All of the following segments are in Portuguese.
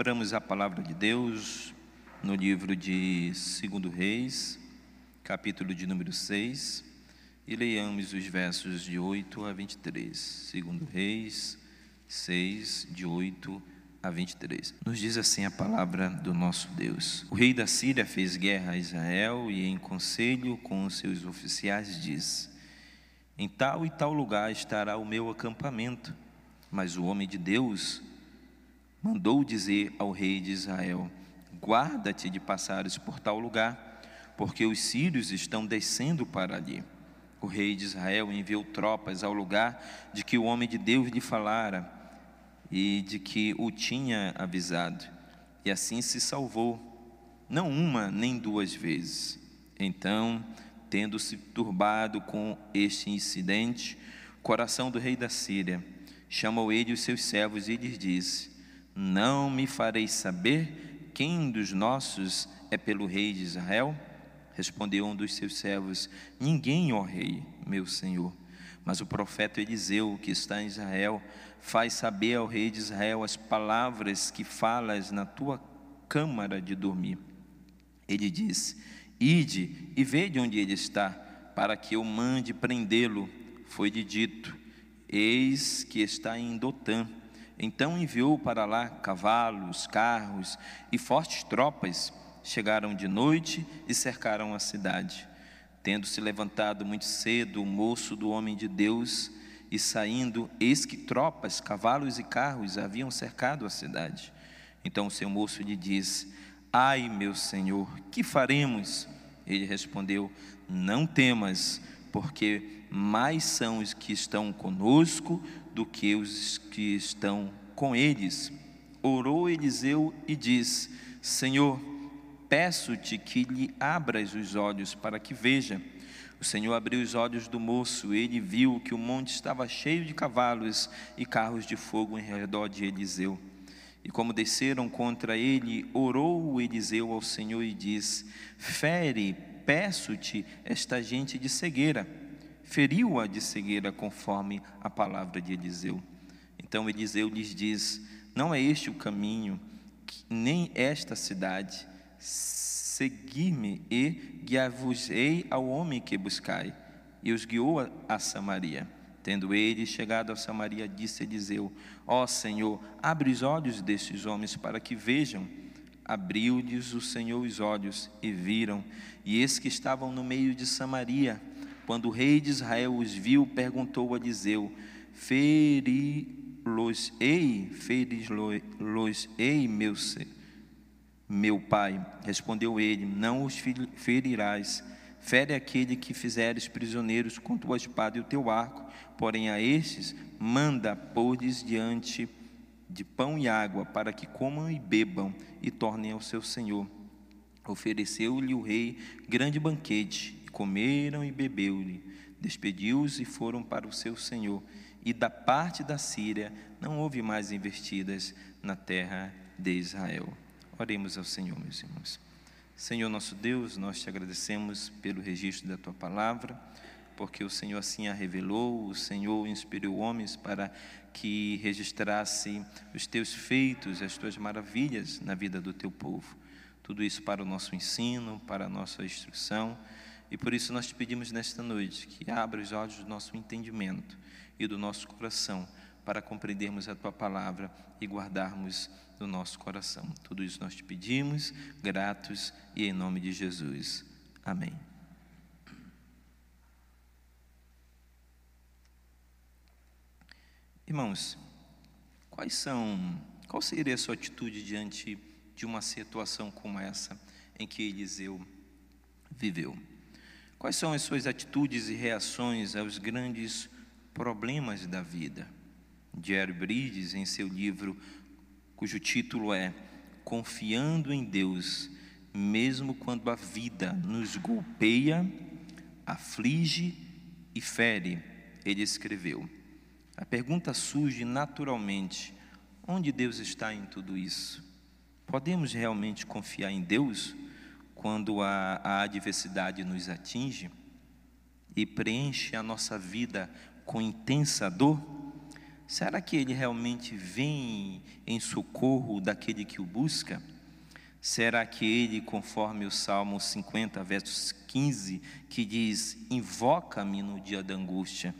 Abramos a palavra de Deus no livro de 2 Reis, capítulo de número 6, e leiamos os versos de 8 a 23. 2 Reis 6, de 8 a 23. Nos diz assim a palavra do nosso Deus: O rei da Síria fez guerra a Israel e, em conselho com os seus oficiais, disse: Em tal e tal lugar estará o meu acampamento. Mas o homem de Deus mandou dizer ao rei de Israel: Guarda-te de passares por tal lugar, porque os sírios estão descendo para ali. O rei de Israel enviou tropas ao lugar de que o homem de Deus lhe falara e de que o tinha avisado, e assim se salvou, não uma nem duas vezes. Então, tendo-se turbado com este incidente, o coração do rei da Síria chamou ele os seus servos e lhes disse: Não me fareis saber quem dos nossos é pelo rei de Israel? Respondeu um dos seus servos: Ninguém, ó rei, meu senhor. Mas o profeta Eliseu, que está em Israel, faz saber ao rei de Israel as palavras que falas na tua câmara de dormir. Ele disse: Ide e vede onde ele está, para que eu mande prendê-lo. Foi-lhe dito: Eis que está em Dotã. Então enviou para lá cavalos, carros e fortes tropas. Chegaram de noite e cercaram a cidade. Tendo se levantado muito cedo o moço do homem de Deus e saindo, eis que tropas, cavalos e carros haviam cercado a cidade. Então o seu moço lhe disse: Ai, meu senhor, que faremos? Ele respondeu: Não temas, porque mais são os que estão conosco do que os que estão com eles. Orou Eliseu e disse: Senhor, peço-te que lhe abras os olhos para que veja. O Senhor abriu os olhos do moço, ele viu que o monte estava cheio de cavalos e carros de fogo em redor de Eliseu. E como desceram contra ele, orou Eliseu ao Senhor e disse: Fere, peço-te, esta gente de cegueira feriu-a de cegueira, conforme a palavra de Eliseu. Então Eliseu lhes diz: Não é este o caminho, nem esta cidade. Segui-me e guiar-vos-ei ao homem que buscai. E os guiou a, Samaria. Tendo ele chegado a Samaria, disse Eliseu: Ó Senhor, abre os olhos destes homens para que vejam. Abriu-lhes o Senhor os olhos e viram, e eis que estavam no meio de Samaria quando o rei de Israel os viu, perguntou a Eliseu: Feri-los-ei, feri-los-ei, meu, meu pai. Respondeu ele: Não os ferirás. Fere aquele que fizeres prisioneiros com tua espada e o teu arco, porém a estes manda pôr-lhes diante de pão e água, para que comam e bebam e tornem ao seu senhor. Ofereceu-lhe o rei grande banquete comeram e bebeu-lhe, despediu-os e foram para o seu senhor. E da parte da Síria não houve mais investidas na terra de Israel. Oremos ao Senhor, meus irmãos. Senhor nosso Deus, nós te agradecemos pelo registro da tua palavra, porque o Senhor assim a revelou, o Senhor inspirou homens para que registrasse os teus feitos, as tuas maravilhas na vida do teu povo. Tudo isso para o nosso ensino, para a nossa instrução e por isso nós te pedimos nesta noite que abra os olhos do nosso entendimento e do nosso coração para compreendermos a tua palavra e guardarmos no nosso coração. Tudo isso nós te pedimos, gratos e em nome de Jesus. Amém. Irmãos, quais são, qual seria a sua atitude diante de uma situação como essa em que Eliseu viveu? Quais são as suas atitudes e reações aos grandes problemas da vida? Jerry Bridges, em seu livro, cujo título é Confiando em Deus, mesmo quando a vida nos golpeia, aflige e fere, ele escreveu. A pergunta surge naturalmente: onde Deus está em tudo isso? Podemos realmente confiar em Deus? Quando a, a adversidade nos atinge e preenche a nossa vida com intensa dor? será que ele realmente vem em socorro daquele que o busca? Será que ele, conforme o Salmo 50, versos 15, que diz: Invoca-me no dia da angústia,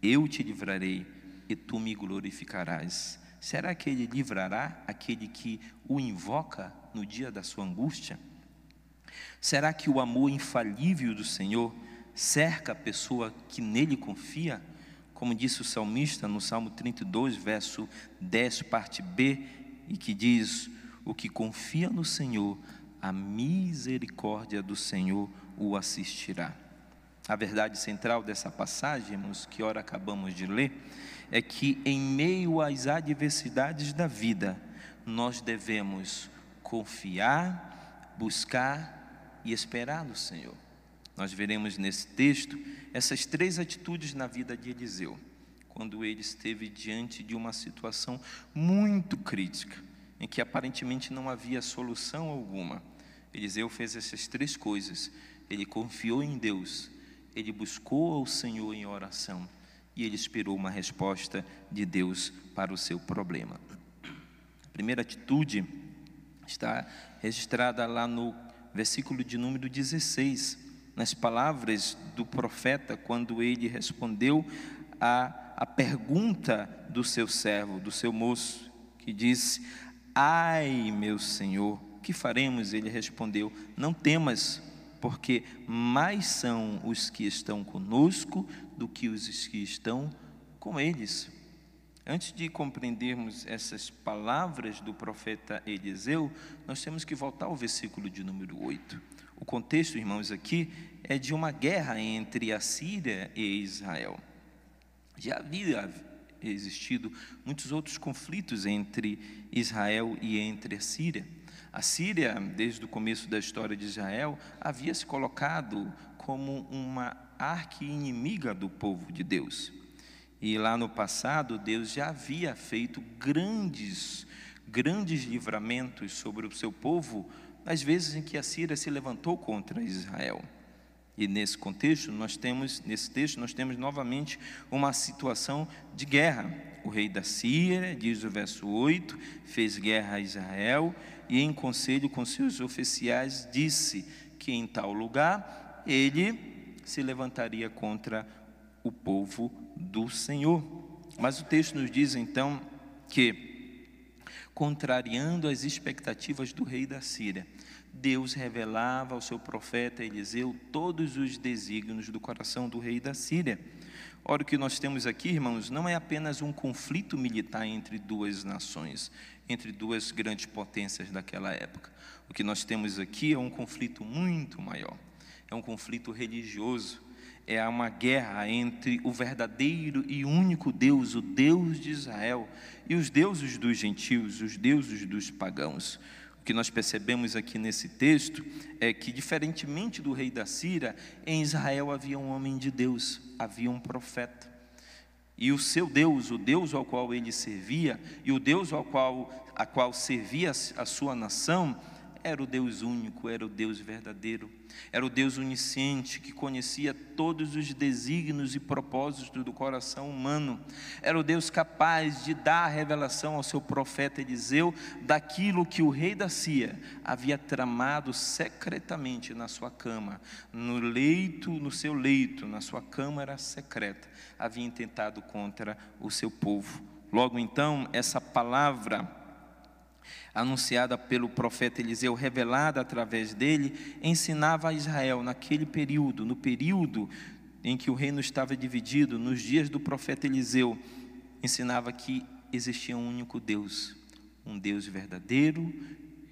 eu te livrarei e tu me glorificarás? Será que ele livrará aquele que o invoca no dia da sua angústia? Será que o amor infalível do Senhor cerca a pessoa que nele confia? Como disse o salmista no Salmo 32, verso 10, parte B, e que diz: O que confia no Senhor, a misericórdia do Senhor o assistirá. A verdade central dessa passagem, irmãos, que ora acabamos de ler, é que em meio às adversidades da vida, nós devemos confiar, buscar e esperar no Senhor. Nós veremos nesse texto essas três atitudes na vida de Eliseu, quando ele esteve diante de uma situação muito crítica, em que aparentemente não havia solução alguma. Eliseu fez essas três coisas. Ele confiou em Deus, ele buscou ao Senhor em oração e ele esperou uma resposta de Deus para o seu problema. A primeira atitude está registrada lá no versículo de número 16, nas palavras do profeta, quando ele respondeu a, a pergunta do seu servo, do seu moço, que disse: Ai, meu senhor, que faremos? Ele respondeu: Não temas, porque mais são os que estão conosco do que os que estão com eles. Antes de compreendermos essas palavras do profeta Eliseu, nós temos que voltar ao versículo de número 8. O contexto, irmãos, aqui é de uma guerra entre a Síria e Israel. Já havia existido muitos outros conflitos entre Israel e entre a Síria. A Síria, desde o começo da história de Israel, havia se colocado como uma arqui-inimiga do povo de Deus. E lá no passado, Deus já havia feito grandes, grandes livramentos sobre o seu povo, nas vezes em que a Síria se levantou contra Israel. E nesse contexto, nós temos, nesse texto, nós temos novamente uma situação de guerra. O rei da Síria, diz o verso 8, fez guerra a Israel e em conselho com seus oficiais disse que em tal lugar ele se levantaria contra o povo do Senhor. Mas o texto nos diz então que, contrariando as expectativas do rei da Síria, Deus revelava ao seu profeta Eliseu todos os desígnios do coração do rei da Síria. Ora, o que nós temos aqui, irmãos, não é apenas um conflito militar entre duas nações, entre duas grandes potências daquela época. O que nós temos aqui é um conflito muito maior. É um conflito religioso. É uma guerra entre o verdadeiro e único Deus, o Deus de Israel, e os deuses dos gentios, os deuses dos pagãos. O que nós percebemos aqui nesse texto é que, diferentemente do rei da Síria, em Israel havia um homem de Deus, havia um profeta. E o seu Deus, o Deus ao qual ele servia, e o Deus ao qual, a qual servia a sua nação, era o Deus único, era o Deus verdadeiro, era o Deus onisciente que conhecia todos os desígnios e propósitos do coração humano, era o Deus capaz de dar a revelação ao seu profeta Eliseu daquilo que o rei da Cia havia tramado secretamente na sua cama, no leito, no seu leito, na sua câmara secreta, havia intentado contra o seu povo. Logo então, essa palavra anunciada pelo profeta Eliseu, revelada através dele, ensinava a Israel naquele período, no período em que o reino estava dividido, nos dias do profeta Eliseu, ensinava que existia um único Deus, um Deus verdadeiro,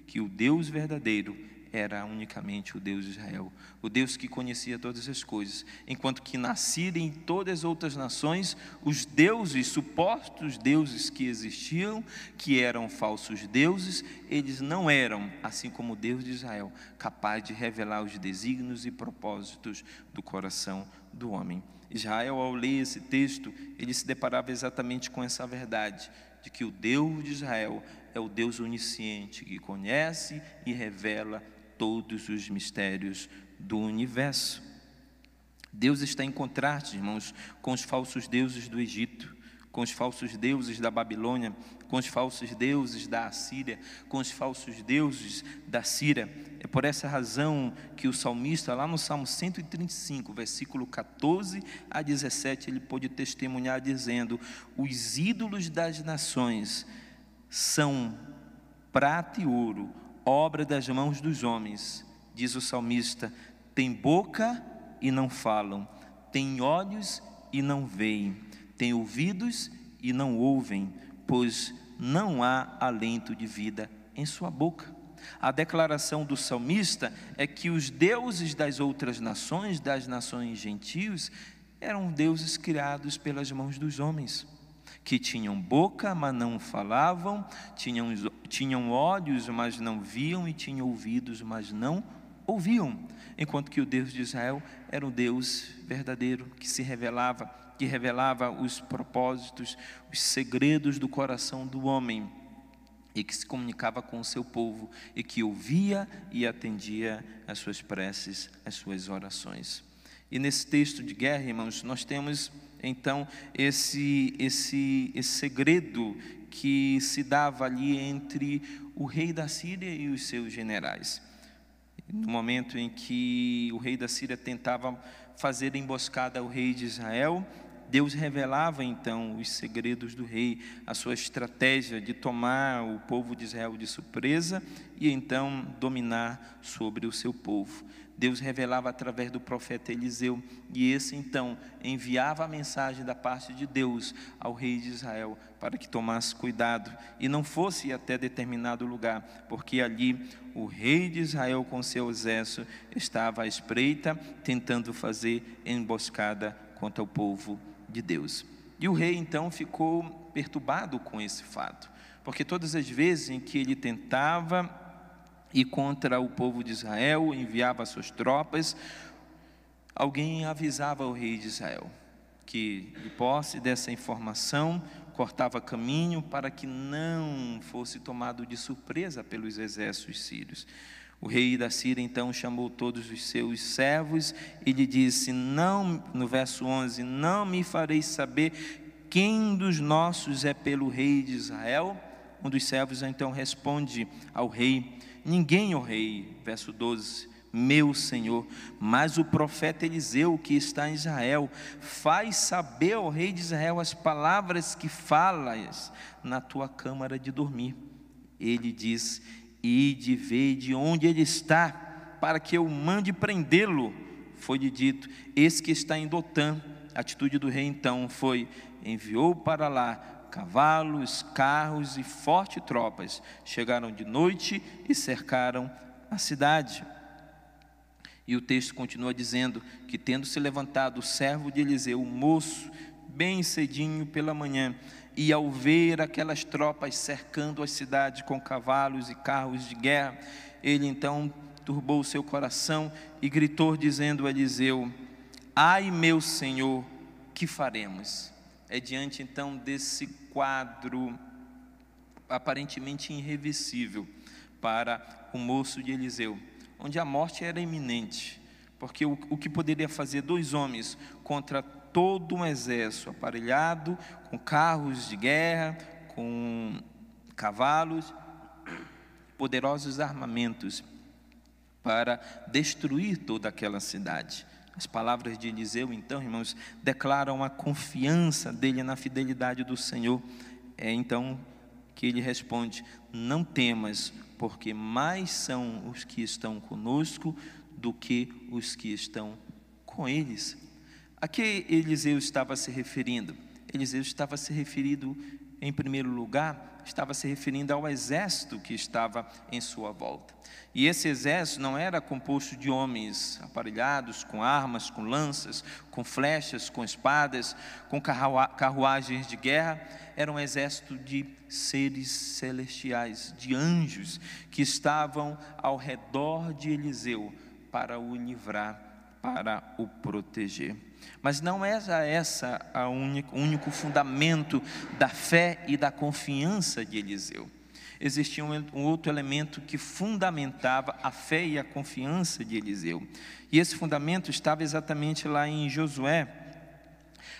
que o Deus verdadeiro era unicamente o Deus de Israel, o Deus que conhecia todas as coisas, enquanto que nasciam em todas as outras nações os deuses, supostos deuses que existiam, que eram falsos deuses, eles não eram, assim como o Deus de Israel, capaz de revelar os desígnios e propósitos do coração do homem. Israel, ao ler esse texto, ele se deparava exatamente com essa verdade, de que o Deus de Israel é o Deus onisciente que conhece e revela todos os mistérios do universo. Deus está em contraste, irmãos, com os falsos deuses do Egito, com os falsos deuses da Babilônia, com os falsos deuses da Assíria, com os falsos deuses da Síria. É por essa razão que o salmista, lá no Salmo 135, versículo 14 a 17, ele pôde testemunhar dizendo: Os ídolos das nações são prata e ouro, obra das mãos dos homens, diz o salmista, tem boca e não falam, tem olhos e não veem têm ouvidos e não ouvem, pois não há alento de vida em sua boca. A declaração do salmista é que os deuses das outras nações, das nações gentios, eram deuses criados pelas mãos dos homens, que tinham boca, mas não falavam, tinham, tinham olhos, mas não viam, e tinham ouvidos, mas não ouviam. Enquanto que o Deus de Israel era um Deus verdadeiro, que se revelava que revelava os propósitos, os segredos do coração do homem e que se comunicava com o seu povo e que ouvia e atendia às suas preces, às suas orações. E nesse texto de guerra, irmãos, nós temos então esse esse esse segredo que se dava ali entre o rei da Síria e os seus generais. No momento em que o rei da Síria tentava fazer emboscada ao rei de Israel, Deus revelava então os segredos do rei, a sua estratégia de tomar o povo de Israel de surpresa e então dominar sobre o seu povo. Deus revelava através do profeta Eliseu, e esse então enviava a mensagem da parte de Deus ao rei de Israel para que tomasse cuidado e não fosse até determinado lugar, porque ali o rei de Israel com seu exército estava à espreita, tentando fazer emboscada contra o povo de Deus. E o rei então ficou perturbado com esse fato, porque todas as vezes em que ele tentava ir contra o povo de Israel, enviava suas tropas, alguém avisava o rei de Israel que, de posse dessa informação, cortava caminho para que não fosse tomado de surpresa pelos exércitos sírios. O rei da Síria então chamou todos os seus servos e lhe disse: Não, no verso 11, não me fareis saber quem dos nossos é pelo rei de Israel? Um dos servos então responde ao rei: Ninguém, ó rei. Verso 12: Meu senhor, mas o profeta Eliseu que está em Israel, faz saber ao rei de Israel as palavras que falas na tua câmara de dormir. Ele diz: e de ver de onde ele está, para que eu mande prendê-lo. Foi-lhe dito: Esse que está em Dotã. A atitude do rei então foi: enviou para lá cavalos, carros e fortes tropas. Chegaram de noite e cercaram a cidade. E o texto continua dizendo que, tendo se levantado o servo de Eliseu, o moço, bem cedinho pela manhã, e ao ver aquelas tropas cercando a cidade com cavalos e carros de guerra, ele então turbou o seu coração e gritou, dizendo a Eliseu: Ai, meu senhor, que faremos? É diante então desse quadro aparentemente irreversível para o moço de Eliseu, onde a morte era iminente, porque o, o que poderia fazer dois homens contra todo um exército aparelhado com carros de guerra, com cavalos, poderosos armamentos para destruir toda aquela cidade. As palavras de Eliseu, então, irmãos, declaram a confiança dele na fidelidade do Senhor. É então que ele responde: Não temas, porque mais são os que estão conosco do que os que estão com eles. A que Eliseu estava se referindo? Eliseu estava se referindo, em primeiro lugar, estava se referindo ao exército que estava em sua volta. E esse exército não era composto de homens aparelhados com armas, com lanças, com flechas, com espadas, com carruagens de guerra. Era um exército de seres celestiais, de anjos, que estavam ao redor de Eliseu para o livrar, para o proteger. Mas não era essa o único, único fundamento da fé e da confiança de Eliseu. Existia um, um outro elemento que fundamentava a fé e a confiança de Eliseu. E esse fundamento estava exatamente lá em Josué,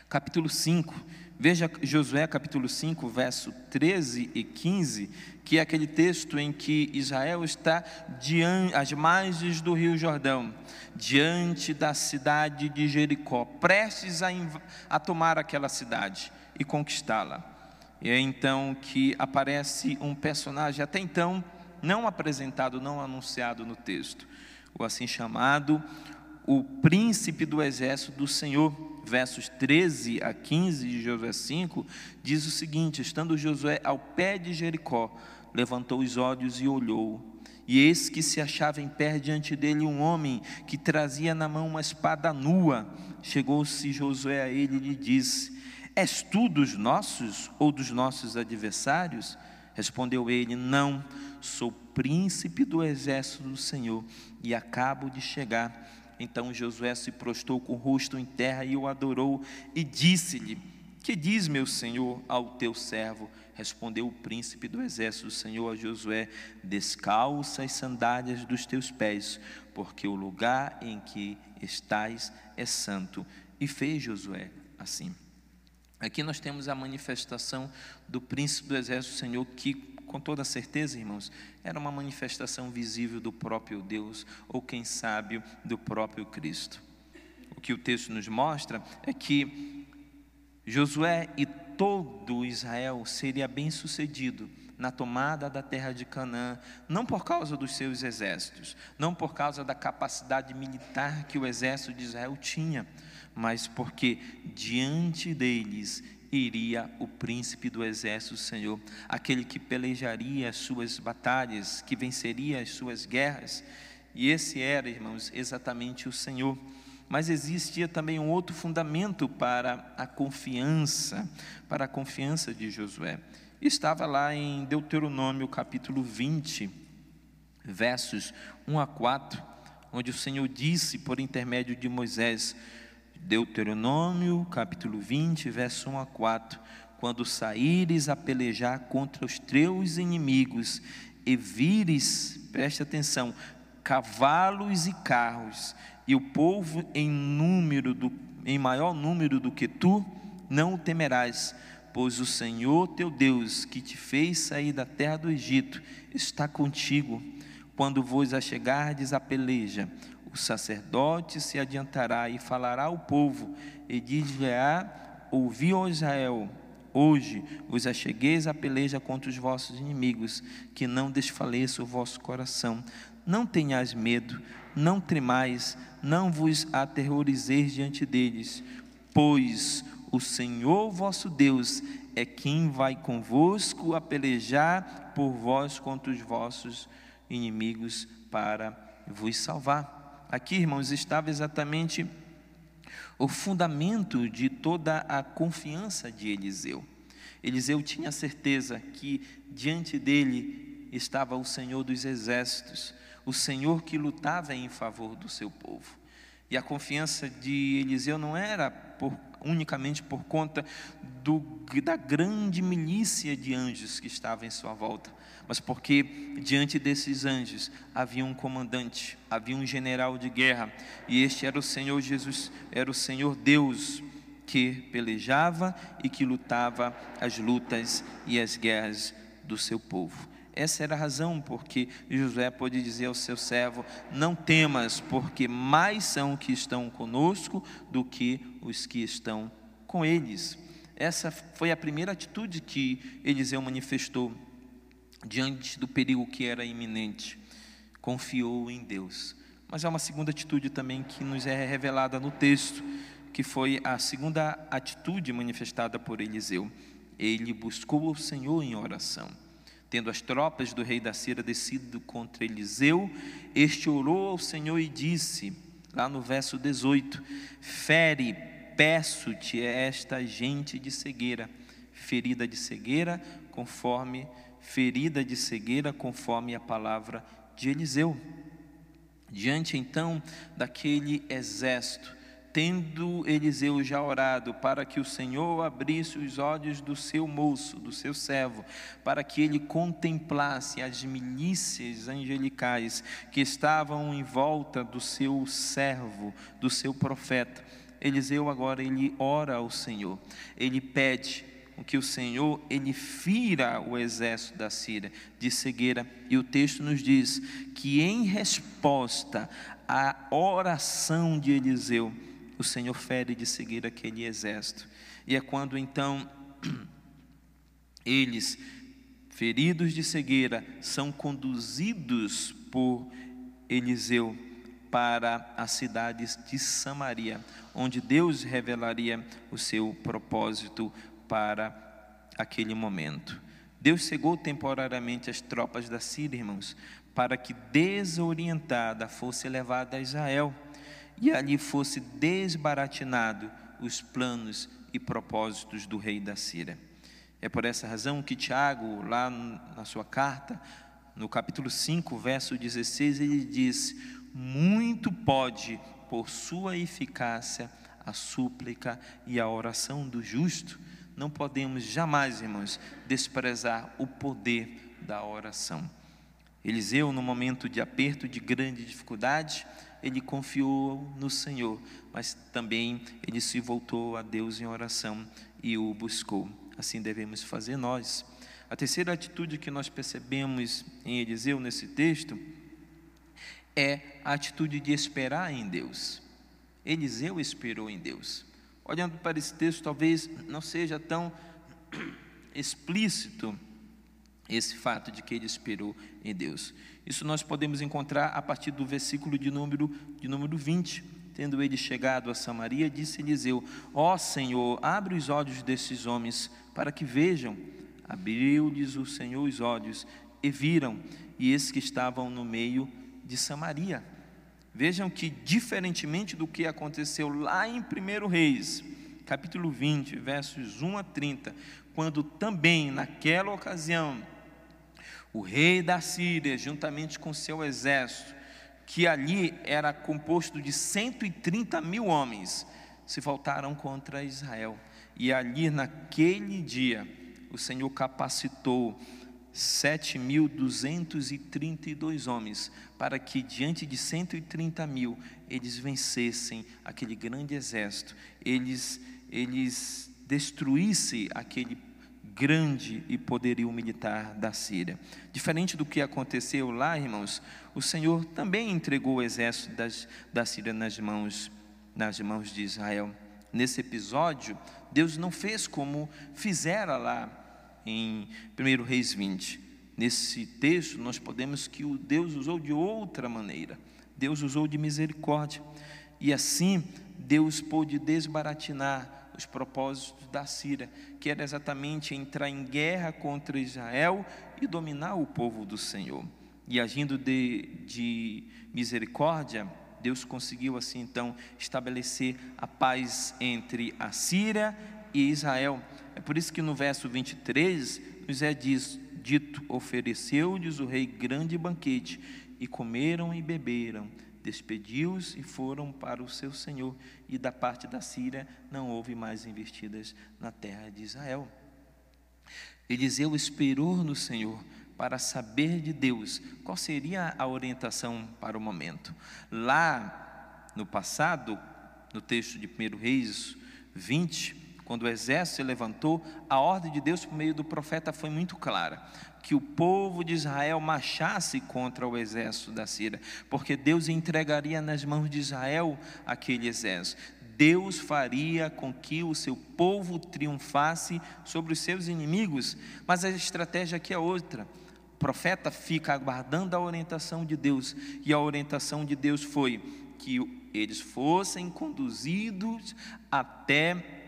capítulo 5, Veja Josué capítulo 5, verso 13 e 15, que é aquele texto em que Israel está diante, às margens do rio Jordão, diante da cidade de Jericó, prestes a, a tomar aquela cidade e conquistá-la. E é então que aparece um personagem até então não apresentado, não anunciado no texto, o assim chamado o príncipe do exército do Senhor. Versos 13 a 15 de Josué 5 diz o seguinte: Estando Josué ao pé de Jericó, levantou os olhos e olhou. E eis que se achava em pé diante dele um homem que trazia na mão uma espada nua. Chegou-se Josué a ele e lhe disse: És tu dos nossos ou dos nossos adversários? Respondeu ele: Não, sou príncipe do exército do Senhor e acabo de chegar. Então Josué se prostrou com o rosto em terra e o adorou e disse-lhe: Que diz meu senhor ao teu servo? Respondeu o príncipe do exército do Senhor a Josué: Descalça as sandálias dos teus pés, porque o lugar em que estás é santo. E fez Josué assim. Aqui nós temos a manifestação do príncipe do exército do Senhor que com toda certeza, irmãos, era uma manifestação visível do próprio Deus, ou quem sabe, do próprio Cristo. O que o texto nos mostra é que Josué e todo Israel seria bem sucedido na tomada da terra de Canaã, não por causa dos seus exércitos, não por causa da capacidade militar que o exército de Israel tinha, mas porque diante deles iria o príncipe do exército do Senhor, aquele que pelejaria as suas batalhas, que venceria as suas guerras. E esse era, irmãos, exatamente o Senhor. Mas existia também um outro fundamento para a confiança, para a confiança de Josué. Estava lá em Deuteronômio capítulo 20, versos 1 a 4, onde o Senhor disse por intermédio de Moisés: Deuteronômio, capítulo 20, verso 1 a 4. Quando saíres a pelejar contra os teus inimigos e vires, preste atenção, cavalos e carros, e o povo em número do, em maior número do que tu, não o temerás, pois o Senhor teu Deus, que te fez sair da terra do Egito, está contigo. Quando vos achegardes a peleja, o sacerdote se adiantará e falará ao povo, e diz-lhe-á: Ouvi, ó Israel, hoje vos achegueis a peleja contra os vossos inimigos, que não desfaleça o vosso coração. Não tenhais medo, não tremais, não vos aterrorizeis diante deles, pois o Senhor vosso Deus é quem vai convosco a pelejar por vós contra os vossos inimigos para vos salvar. Aqui, irmãos, estava exatamente o fundamento de toda a confiança de Eliseu. Eliseu tinha certeza que diante dele estava o Senhor dos exércitos, o Senhor que lutava em favor do seu povo. E a confiança de Eliseu não era por, unicamente por conta do, da grande milícia de anjos que estava em sua volta, mas porque diante desses anjos havia um comandante, havia um general de guerra, e este era o Senhor Jesus, era o Senhor Deus que pelejava e que lutava as lutas e as guerras do seu povo. Essa era a razão porque Josué pôde dizer ao seu servo: Não temas, porque mais são que estão conosco do que os que estão com eles. Essa foi a primeira atitude que Eliseu manifestou diante do perigo que era iminente, confiou em Deus. Mas há uma segunda atitude também que nos é revelada no texto, que foi a segunda atitude manifestada por Eliseu. Ele buscou o Senhor em oração. Tendo as tropas do rei da Síria descido contra Eliseu, este orou ao Senhor e disse, lá no verso 18: Fere, peço-te esta gente de cegueira, ferida de cegueira, conforme ferida de cegueira, conforme a palavra de Eliseu. Diante então daquele exército, tendo Eliseu já orado para que o Senhor abrisse os olhos do seu moço, do seu servo, para que ele contemplasse as milícias angelicais que estavam em volta do seu servo, do seu profeta, Eliseu agora ele ora ao Senhor, ele pede que o Senhor ele fira o exército da Síria de cegueira, e o texto nos diz que em resposta à oração de Eliseu, o Senhor fere de cegueira aquele exército. E é quando então eles, feridos de cegueira, são conduzidos por Eliseu para as cidades de Samaria, onde Deus revelaria o seu propósito para aquele momento. Deus cegou temporariamente as tropas da Síria, irmãos, para que desorientada fosse levada a Israel e ali fosse desbaratinado os planos e propósitos do rei da Síria. É por essa razão que Tiago, lá na sua carta, no capítulo 5, verso 16, ele diz: Muito pode, por sua eficácia, a súplica e a oração do justo. Não podemos jamais, irmãos, desprezar o poder da oração. Eliseu, no momento de aperto, de grande dificuldade, ele confiou no Senhor, mas também ele se voltou a Deus em oração e o buscou. Assim devemos fazer nós. A terceira atitude que nós percebemos em Eliseu nesse texto é a atitude de esperar em Deus. Eliseu esperou em Deus. Olhando para esse texto, talvez não seja tão explícito esse fato de que ele esperou em Deus. Isso nós podemos encontrar a partir do versículo de número, de número 20. Tendo ele chegado a Samaria, disse Eliseu: Ó oh, Senhor, abre os olhos desses homens para que vejam. Abriu-lhes o Senhor os olhos e viram, e esses que estavam no meio de Samaria. Vejam que, diferentemente do que aconteceu lá em 1 Reis, capítulo 20, versos 1 a 30, quando também naquela ocasião o rei da Síria, juntamente com seu exército, que ali era composto de 130 mil homens, se voltaram contra Israel. E ali, naquele dia, o Senhor capacitou 7.232 homens, para que diante de 130 mil eles vencessem aquele grande exército, eles, eles destruíssem aquele grande e poderio militar da Síria. Diferente do que aconteceu lá, irmãos, o Senhor também entregou o exército das, da Síria nas mãos, nas mãos de Israel. Nesse episódio, Deus não fez como fizera lá em 1 Reis 20. Nesse texto, nós podemos que o Deus usou de outra maneira. Deus usou de misericórdia. E assim, Deus pôde desbaratinar os propósitos da Síria, que era exatamente entrar em guerra contra Israel e dominar o povo do Senhor. E agindo de, de misericórdia, Deus conseguiu assim então estabelecer a paz entre a Síria e Israel. É por isso que no verso 23 nos é diz, dito: ofereceu-lhes o rei grande banquete, e comeram e beberam despediu-os e foram para o seu senhor, e da parte da Síria não houve mais investidas na terra de Israel. Eliseu esperou no Senhor para saber de Deus qual seria a orientação para o momento. Lá no passado, no texto de 1 Reis 20, quando o exército se levantou, a ordem de Deus por meio do profeta foi muito clara: que o povo de Israel marchasse contra o exército da Síria, porque Deus entregaria nas mãos de Israel aquele exército. Deus faria com que o seu povo triunfasse sobre os seus inimigos, mas a estratégia aqui é outra. O profeta fica aguardando a orientação de Deus, e a orientação de Deus foi que eles fossem conduzidos até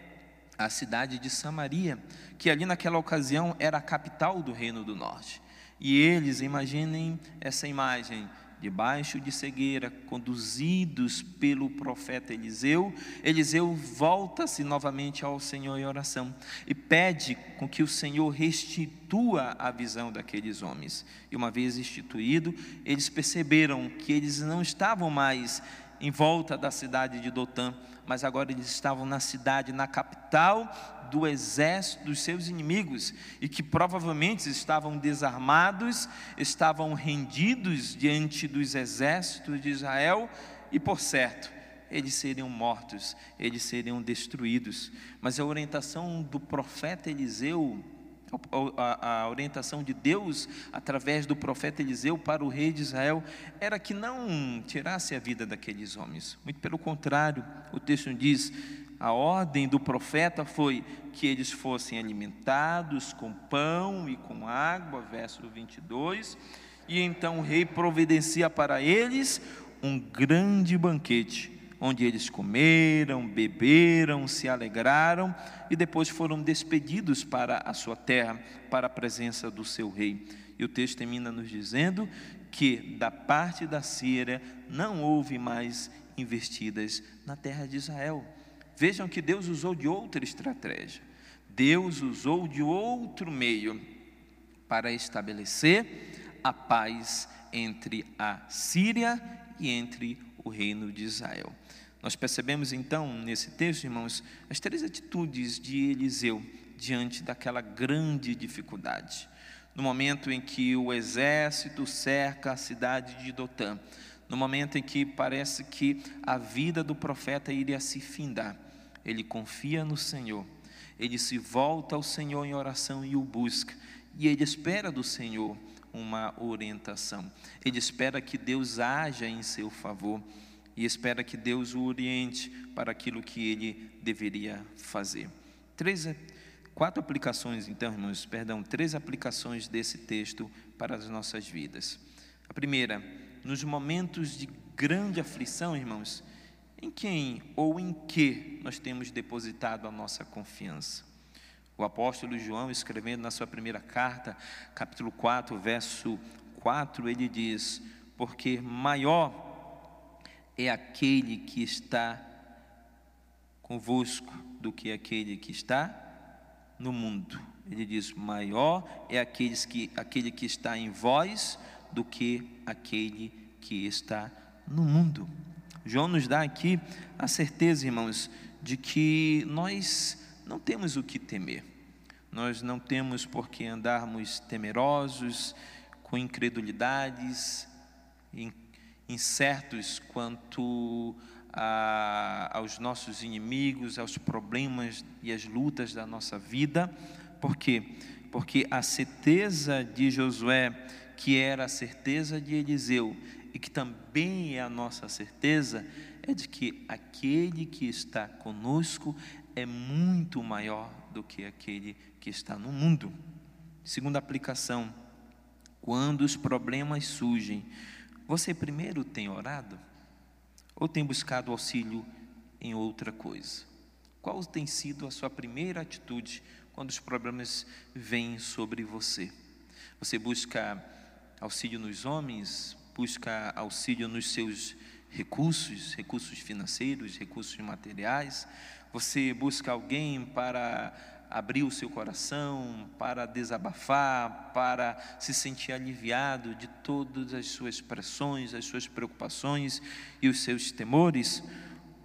a cidade de Samaria, que ali naquela ocasião era a capital do reino do norte. E eles, imaginem essa imagem, debaixo de cegueira, conduzidos pelo profeta Eliseu, Eliseu volta-se novamente ao Senhor em oração e pede com que o Senhor restitua a visão daqueles homens. E uma vez instituído, eles perceberam que eles não estavam mais em volta da cidade de Dotã, mas agora eles estavam na cidade, na capital do exército dos seus inimigos, e que provavelmente estavam desarmados, estavam rendidos diante dos exércitos de Israel, e por certo, eles seriam mortos, eles seriam destruídos. Mas a orientação do profeta Eliseu, a, orientação de Deus através do profeta Eliseu para o rei de Israel, era que não tirasse a vida daqueles homens. Muito pelo contrário, o texto diz: a ordem do profeta foi que eles fossem alimentados com pão e com água, verso 22, e então o rei providencia para eles um grande banquete, onde eles comeram, beberam, se alegraram e depois foram despedidos para a sua terra, para a presença do seu rei. E o texto termina nos dizendo que da parte da Síria não houve mais investidas na terra de Israel. Vejam que Deus usou de outra estratégia. Deus usou de outro meio para estabelecer a paz entre a Síria e entre o reino de Israel. Nós percebemos então nesse texto, irmãos, as três atitudes de Eliseu diante daquela grande dificuldade. No momento em que o exército cerca a cidade de Dotã, no momento em que parece que a vida do profeta iria se findar, ele confia no Senhor, ele se volta ao Senhor em oração e o busca, e ele espera do Senhor uma orientação. Ele espera que Deus haja em seu favor e espera que Deus o oriente para aquilo que ele deveria fazer. Três, quatro aplicações, então, irmãos, perdão, três aplicações desse texto para as nossas vidas. A primeira, nos momentos de grande aflição, irmãos, em quem ou em que nós temos depositado a nossa confiança? O apóstolo João, escrevendo na sua primeira carta, capítulo 4, verso 4, ele diz: Porque maior é aquele que está convosco do que aquele que está no mundo. Ele diz: Maior é aqueles que, aquele que está em vós do que aquele que está no mundo. João nos dá aqui a certeza, irmãos, de que nós não temos o que temer. Nós não temos por que andarmos temerosos, com incredulidades, incertos quanto a, aos nossos inimigos, aos problemas e às lutas da nossa vida. Por quê? Porque a certeza de Josué, que era a certeza de Eliseu, e que também é a nossa certeza, é de que aquele que está conosco é muito maior do que aquele que está no mundo. Segunda aplicação: quando os problemas surgem, você primeiro tem orado ou tem buscado auxílio em outra coisa? Qual tem sido a sua primeira atitude quando os problemas vêm sobre você? Você busca auxílio nos homens, busca auxílio nos seus recursos, recursos financeiros, recursos materiais, você busca alguém para abrir o seu coração, para desabafar, para se sentir aliviado de todas as suas pressões, as suas preocupações e os seus temores?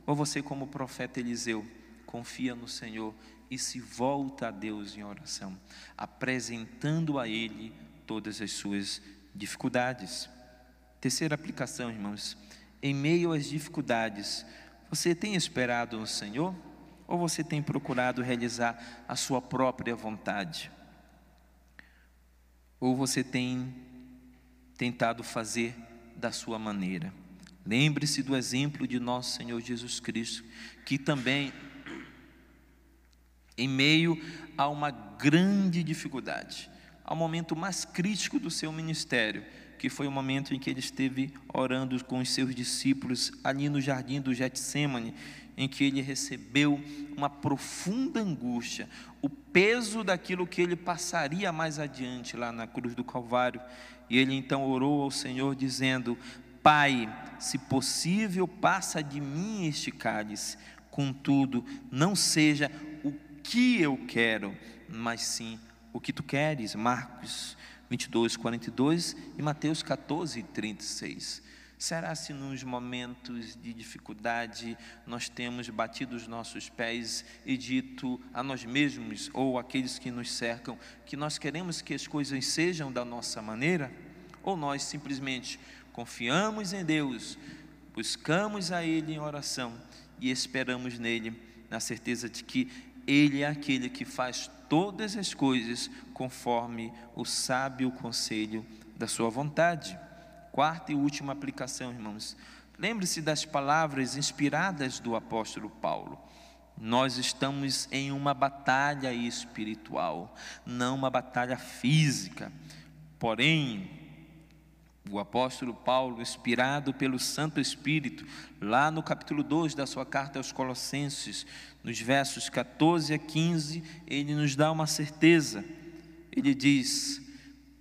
Ou você, como o profeta Eliseu, confia no Senhor e se volta a Deus em oração, apresentando a Ele todas as suas dificuldades? Terceira aplicação, irmãos em meio às dificuldades, você tem esperado no Senhor ou você tem procurado realizar a sua própria vontade? Ou você tem tentado fazer da sua maneira? Lembre-se do exemplo de nosso Senhor Jesus Cristo, que também, em meio a uma grande dificuldade, ao momento mais crítico do seu ministério, que foi o momento em que ele esteve orando com os seus discípulos ali no jardim do Getsemane, em que ele recebeu uma profunda angústia, o peso daquilo que ele passaria mais adiante lá na cruz do Calvário. E ele então orou ao Senhor dizendo: Pai, se possível, passa de mim este cálice, contudo, não seja o que eu quero, mas sim o que tu queres. Marcos 22, 42 e Mateus 14, 36. Será se nos momentos de dificuldade nós temos batido os nossos pés e dito a nós mesmos ou aqueles que nos cercam que nós queremos que as coisas sejam da nossa maneira? Ou nós simplesmente confiamos em Deus, buscamos a Ele em oração e esperamos nele, na certeza de que Ele é aquele que faz todas as coisas conforme o sábio conselho da Sua vontade. Quarta e última aplicação, irmãos. Lembre-se das palavras inspiradas do apóstolo Paulo. Nós estamos em uma batalha espiritual, não uma batalha física. Porém, o apóstolo Paulo, inspirado pelo Santo Espírito, lá no capítulo 2 da sua carta aos Colossenses, nos versos 14 a 15, ele nos dá uma certeza. Ele diz: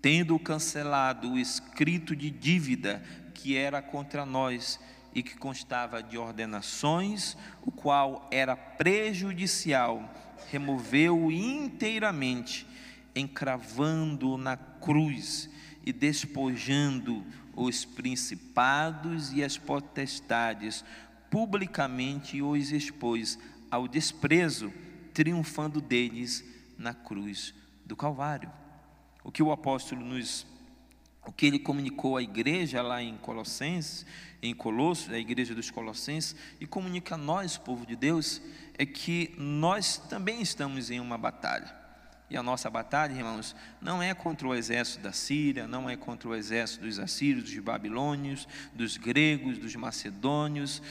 Tendo cancelado o escrito de dívida que era contra nós e que constava de ordenações, o qual era prejudicial, removeu-o inteiramente, encravando-o na cruz e despojando os principados e as potestades, publicamente os expôs ao desprezo, triunfando deles na cruz do Calvário. O que o apóstolo nos o que ele comunicou à igreja lá em Colossenses, em Colossos, a igreja dos Colossenses, e comunica a nós, povo de Deus, é que nós também estamos em uma batalha. E a nossa batalha, irmãos, não é contra o exército da Síria, não é contra o exército dos assírios, dos babilônios, dos gregos, dos macedônios,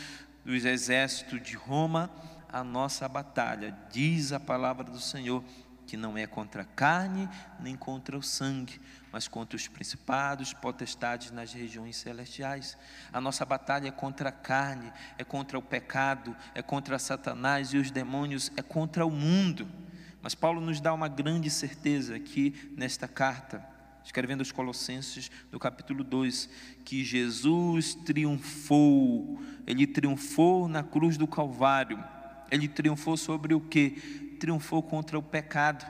dos exércitos de Roma. A nossa batalha, diz a palavra do Senhor, que não é contra a carne nem contra o sangue, mas contra os principados, potestades nas regiões celestiais. A nossa batalha é contra a carne, é contra o pecado, é contra Satanás e os demônios, é contra o mundo. Mas Paulo nos dá uma grande certeza aqui nesta carta, escrevendo aos Colossenses, no capítulo 2, que Jesus triunfou, ele triunfou na cruz do Calvário. Ele triunfou sobre o que? Triunfou contra o pecado,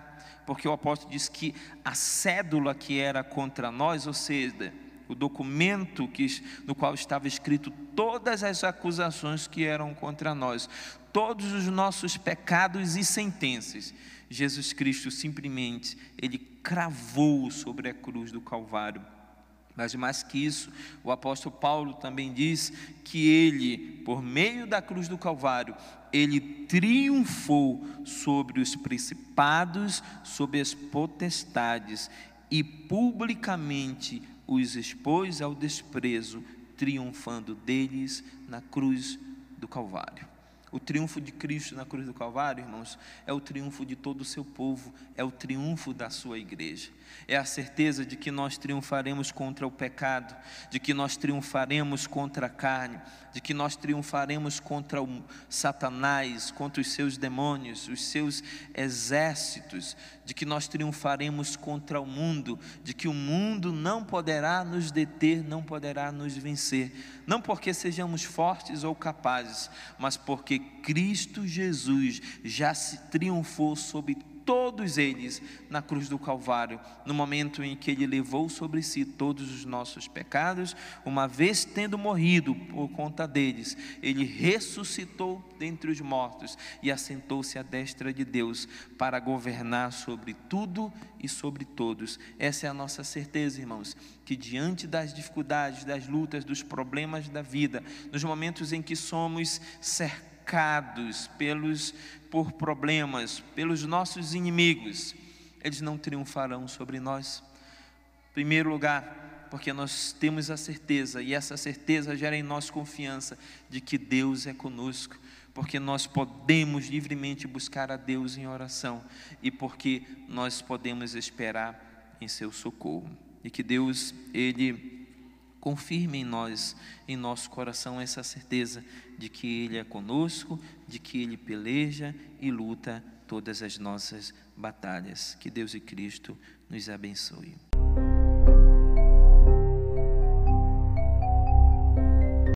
porque o apóstolo diz que a cédula que era contra nós, ou seja, o documento que, no qual estava escrito todas as acusações que eram contra nós, todos os nossos pecados e sentenças, Jesus Cristo simplesmente, ele cravou sobre a cruz do Calvário. Mas mais que isso, o apóstolo Paulo também diz que ele, por meio da cruz do Calvário, ele triunfou sobre os principados, sobre as potestades e publicamente os expôs ao desprezo, triunfando deles na cruz do Calvário. O triunfo de Cristo na cruz do Calvário, irmãos, é o triunfo de todo o seu povo, é o triunfo da sua igreja. É a certeza de que nós triunfaremos contra o pecado, de que nós triunfaremos contra a carne, de que nós triunfaremos contra o Satanás, contra os seus demônios, os seus exércitos, de que nós triunfaremos contra o mundo, de que o mundo não poderá nos deter, não poderá nos vencer, não porque sejamos fortes ou capazes, mas porque Cristo Jesus já se triunfou sobre todos eles na cruz do Calvário, no momento em que ele levou sobre si todos os nossos pecados, uma vez tendo morrido por conta deles, ele ressuscitou dentre os mortos e assentou-se à destra de Deus para governar sobre tudo e sobre todos. Essa é a nossa certeza, irmãos, que diante das dificuldades, das lutas, dos problemas da vida, nos momentos em que somos cercados, pelos, por problemas, pelos nossos inimigos, eles não triunfarão sobre nós. Em primeiro lugar, porque nós temos a certeza, e essa certeza gera em nós confiança de que Deus é conosco, porque nós podemos livremente buscar a Deus em oração e porque nós podemos esperar em seu socorro. E que Deus, Ele confirme em nós, em nosso coração, essa certeza de que Ele é conosco, de que Ele peleja e luta todas as nossas batalhas. Que Deus e Cristo nos abençoe.